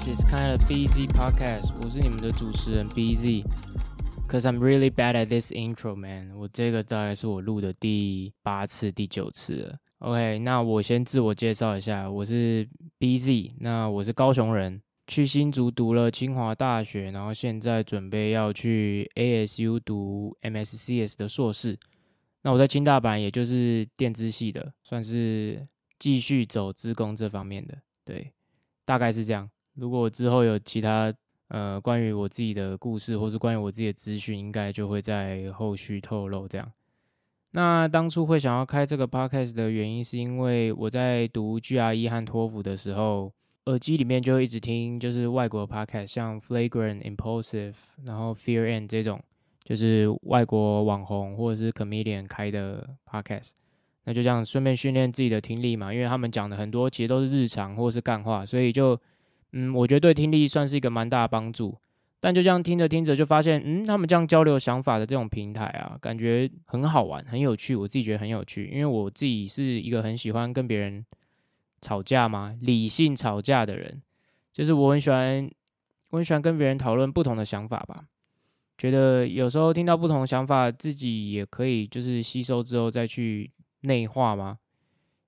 This is kind of busy podcast。我是你们的主持人 BZ。Cause I'm really bad at this intro, man。我这个大概是我录的第八次、第九次了。OK，那我先自我介绍一下，我是 BZ。那我是高雄人，去新竹读了清华大学，然后现在准备要去 ASU 读 MSCS 的硕士。那我在清大版，也就是电资系的，算是继续走资工这方面的。对，大概是这样。如果之后有其他呃关于我自己的故事，或是关于我自己的资讯，应该就会在后续透露。这样，那当初会想要开这个 podcast 的原因，是因为我在读 GRE 和托福的时候，耳机里面就一直听就是外国 podcast，像 Flagrant、Impulsive，然后 Fear and 这种，就是外国网红或者是 comedian 开的 podcast。那就这样顺便训练自己的听力嘛，因为他们讲的很多其实都是日常或是干话，所以就。嗯，我觉得对听力算是一个蛮大的帮助，但就这样听着听着就发现，嗯，他们这样交流想法的这种平台啊，感觉很好玩，很有趣。我自己觉得很有趣，因为我自己是一个很喜欢跟别人吵架嘛，理性吵架的人，就是我很喜欢，我很喜欢跟别人讨论不同的想法吧。觉得有时候听到不同的想法，自己也可以就是吸收之后再去内化嘛，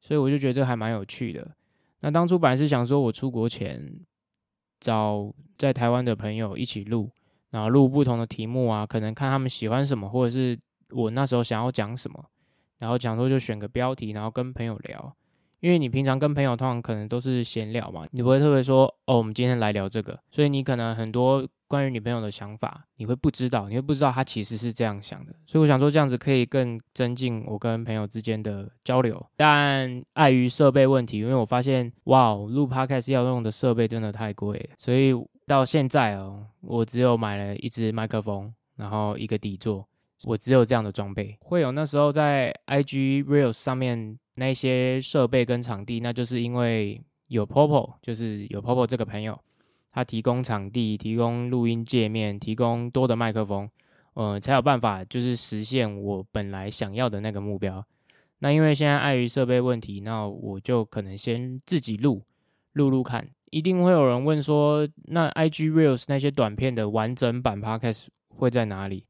所以我就觉得这还蛮有趣的。那当初本来是想说，我出国前找在台湾的朋友一起录，然后录不同的题目啊，可能看他们喜欢什么，或者是我那时候想要讲什么，然后讲说就选个标题，然后跟朋友聊。因为你平常跟朋友通常可能都是闲聊嘛，你不会特别说哦，我们今天来聊这个，所以你可能很多。关于女朋友的想法，你会不知道，你会不知道她其实是这样想的，所以我想说这样子可以更增进我跟朋友之间的交流。但碍于设备问题，因为我发现哇，录 podcast 要用的设备真的太贵，所以到现在哦，我只有买了一支麦克风，然后一个底座，我只有这样的装备。会有那时候在 IG reels 上面那些设备跟场地，那就是因为有 Popo，就是有 Popo 这个朋友。他提供场地，提供录音界面，提供多的麦克风，呃，才有办法就是实现我本来想要的那个目标。那因为现在碍于设备问题，那我就可能先自己录录录看。一定会有人问说，那 IG Reels 那些短片的完整版 Podcast 会在哪里？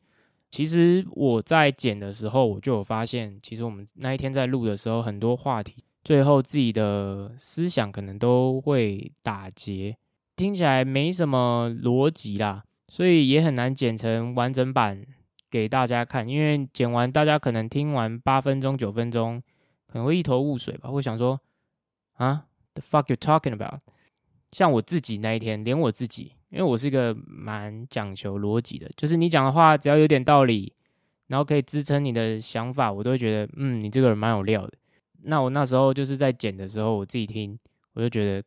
其实我在剪的时候，我就有发现，其实我们那一天在录的时候，很多话题最后自己的思想可能都会打结。听起来没什么逻辑啦，所以也很难剪成完整版给大家看。因为剪完，大家可能听完八分钟、九分钟，可能会一头雾水吧，会想说：“啊，the fuck you talking about？” 像我自己那一天，连我自己，因为我是一个蛮讲求逻辑的，就是你讲的话只要有点道理，然后可以支撑你的想法，我都会觉得，嗯，你这个人蛮有料的。那我那时候就是在剪的时候，我自己听，我就觉得。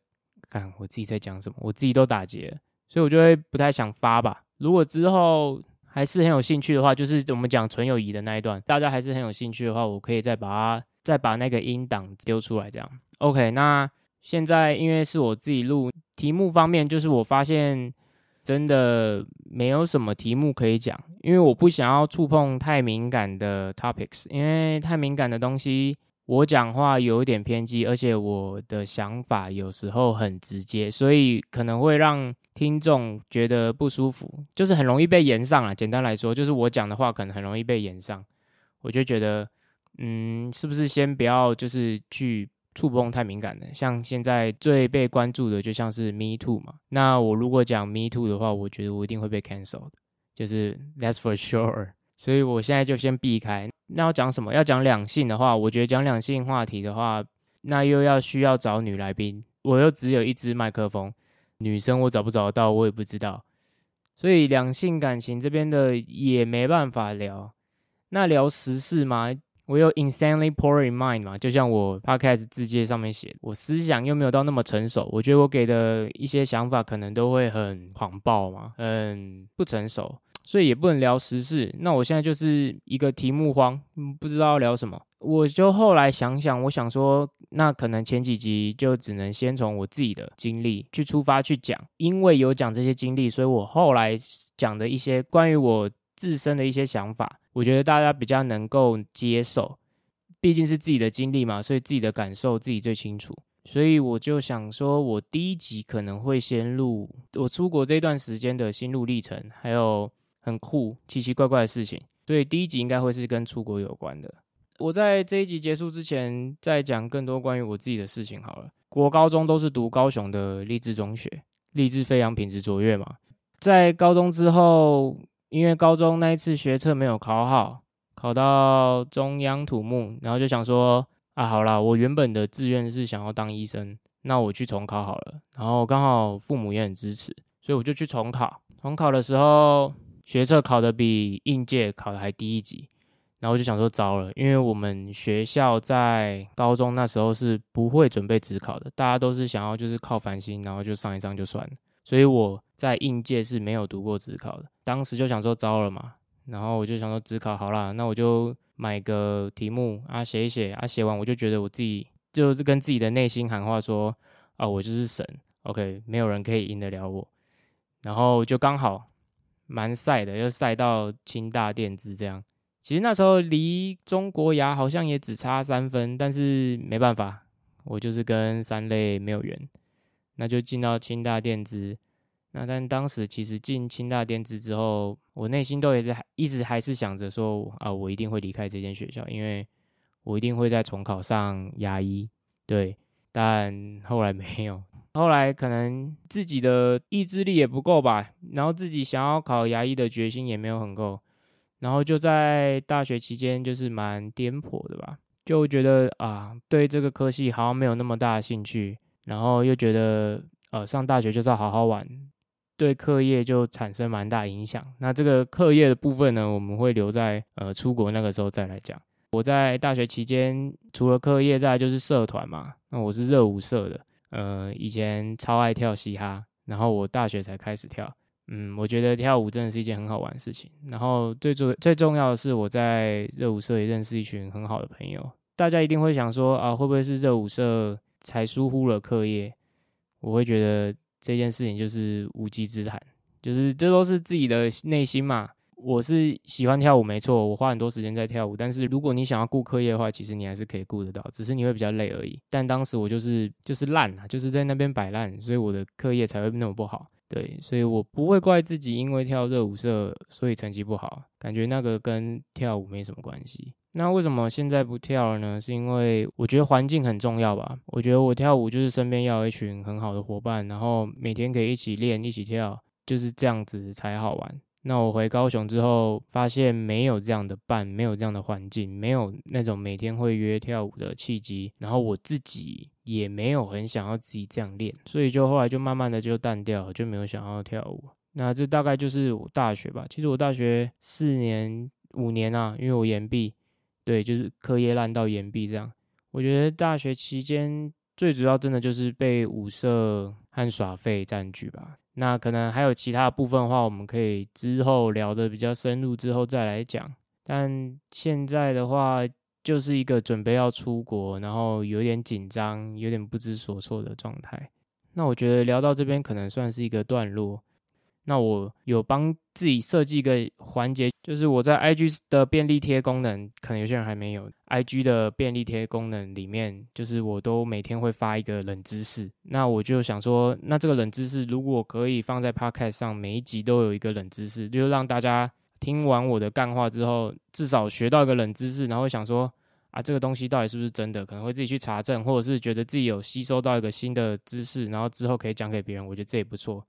看我自己在讲什么，我自己都打结，所以我就会不太想发吧。如果之后还是很有兴趣的话，就是我们讲纯友谊的那一段，大家还是很有兴趣的话，我可以再把它再把那个音档丢出来，这样。OK，那现在因为是我自己录，题目方面就是我发现真的没有什么题目可以讲，因为我不想要触碰太敏感的 topics，因为太敏感的东西。我讲话有一点偏激，而且我的想法有时候很直接，所以可能会让听众觉得不舒服，就是很容易被延上啊。简单来说，就是我讲的话可能很容易被延上，我就觉得，嗯，是不是先不要就是去触碰太敏感的？像现在最被关注的就像是 Me Too 嘛，那我如果讲 Me Too 的话，我觉得我一定会被 cancel 的，就是 That's for sure。所以我现在就先避开。那要讲什么？要讲两性的话，我觉得讲两性话题的话，那又要需要找女来宾，我又只有一支麦克风，女生我找不找得到，我也不知道。所以两性感情这边的也没办法聊。那聊时事吗？我有 insanely poor in mind 嘛？就像我 podcast 字介上面写，我思想又没有到那么成熟，我觉得我给的一些想法可能都会很狂暴嘛，很不成熟。所以也不能聊时事，那我现在就是一个题目荒，不知道聊什么。我就后来想想，我想说，那可能前几集就只能先从我自己的经历去出发去讲，因为有讲这些经历，所以我后来讲的一些关于我自身的一些想法，我觉得大家比较能够接受。毕竟是自己的经历嘛，所以自己的感受自己最清楚。所以我就想说，我第一集可能会先录我出国这段时间的心路历程，还有很酷、奇奇怪怪的事情。所以第一集应该会是跟出国有关的。我在这一集结束之前，再讲更多关于我自己的事情好了。国高中都是读高雄的励志中学，励志飞扬，品质卓越嘛。在高中之后，因为高中那一次学测没有考好，考到中央土木，然后就想说啊，好啦，我原本的志愿是想要当医生，那我去重考好了。然后刚好父母也很支持，所以我就去重考。重考的时候，学测考的比应届考的还低一级。然后就想说，糟了，因为我们学校在高中那时候是不会准备职考的，大家都是想要就是靠繁星，然后就上一上就算了。所以我在应届是没有读过职考的，当时就想说糟了嘛，然后我就想说职考好啦，那我就买个题目啊写一写啊，写完我就觉得我自己就是跟自己的内心喊话说啊，我就是神，OK，没有人可以赢得了我，然后就刚好蛮赛的，又赛到清大电子这样。其实那时候离中国牙好像也只差三分，但是没办法，我就是跟三类没有缘，那就进到清大电子。那但当时其实进清大电子之后，我内心都也是一直还是想着说啊，我一定会离开这间学校，因为我一定会再重考上牙医。对，但后来没有，后来可能自己的意志力也不够吧，然后自己想要考牙医的决心也没有很够。然后就在大学期间，就是蛮颠簸的吧，就觉得啊，对这个科系好像没有那么大的兴趣，然后又觉得呃，上大学就是要好好玩，对课业就产生蛮大影响。那这个课业的部分呢，我们会留在呃出国那个时候再来讲。我在大学期间，除了课业，再就是社团嘛。那我是热舞社的，呃，以前超爱跳嘻哈，然后我大学才开始跳。嗯，我觉得跳舞真的是一件很好玩的事情。然后最重最重要的是，我在热舞社也认识一群很好的朋友。大家一定会想说啊，会不会是热舞社才疏忽了课业？我会觉得这件事情就是无稽之谈，就是这都是自己的内心嘛。我是喜欢跳舞没错，我花很多时间在跳舞。但是如果你想要顾课业的话，其实你还是可以顾得到，只是你会比较累而已。但当时我就是就是烂啊，就是在那边摆烂，所以我的课业才会那么不好。对，所以我不会怪自己，因为跳热舞社所以成绩不好，感觉那个跟跳舞没什么关系。那为什么现在不跳了呢？是因为我觉得环境很重要吧。我觉得我跳舞就是身边要有一群很好的伙伴，然后每天可以一起练、一起跳，就是这样子才好玩。那我回高雄之后，发现没有这样的伴，没有这样的环境，没有那种每天会约跳舞的契机，然后我自己也没有很想要自己这样练，所以就后来就慢慢的就淡掉，就没有想要跳舞。那这大概就是我大学吧。其实我大学四年五年啊，因为我延毕，对，就是课业烂到延毕这样。我觉得大学期间最主要真的就是被五社和耍费占据吧。那可能还有其他部分的话，我们可以之后聊的比较深入之后再来讲。但现在的话，就是一个准备要出国，然后有点紧张、有点不知所措的状态。那我觉得聊到这边，可能算是一个段落。那我有帮自己设计一个环节，就是我在 IG 的便利贴功能，可能有些人还没有。IG 的便利贴功能里面，就是我都每天会发一个冷知识。那我就想说，那这个冷知识如果可以放在 Podcast 上，每一集都有一个冷知识，就让大家听完我的干话之后，至少学到一个冷知识，然后想说啊，这个东西到底是不是真的？可能会自己去查证，或者是觉得自己有吸收到一个新的知识，然后之后可以讲给别人。我觉得这也不错。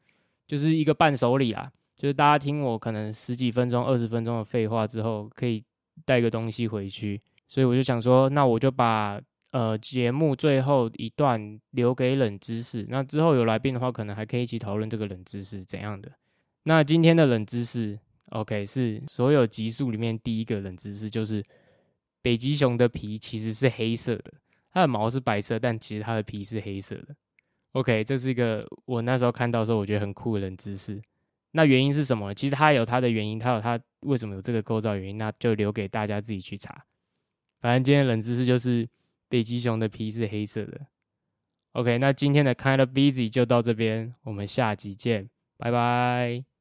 就是一个伴手礼啊，就是大家听我可能十几分钟、二十分钟的废话之后，可以带个东西回去。所以我就想说，那我就把呃节目最后一段留给冷知识。那之后有来宾的话，可能还可以一起讨论这个冷知识怎样的。那今天的冷知识，OK，是所有集数里面第一个冷知识，就是北极熊的皮其实是黑色的，它的毛是白色，但其实它的皮是黑色的。OK，这是一个我那时候看到时候我觉得很酷的冷知识。那原因是什么？其实它有它的原因，它有它为什么有这个构造原因，那就留给大家自己去查。反正今天冷知识就是北极熊的皮是黑色的。OK，那今天的 Kind of Busy 就到这边，我们下集见，拜拜。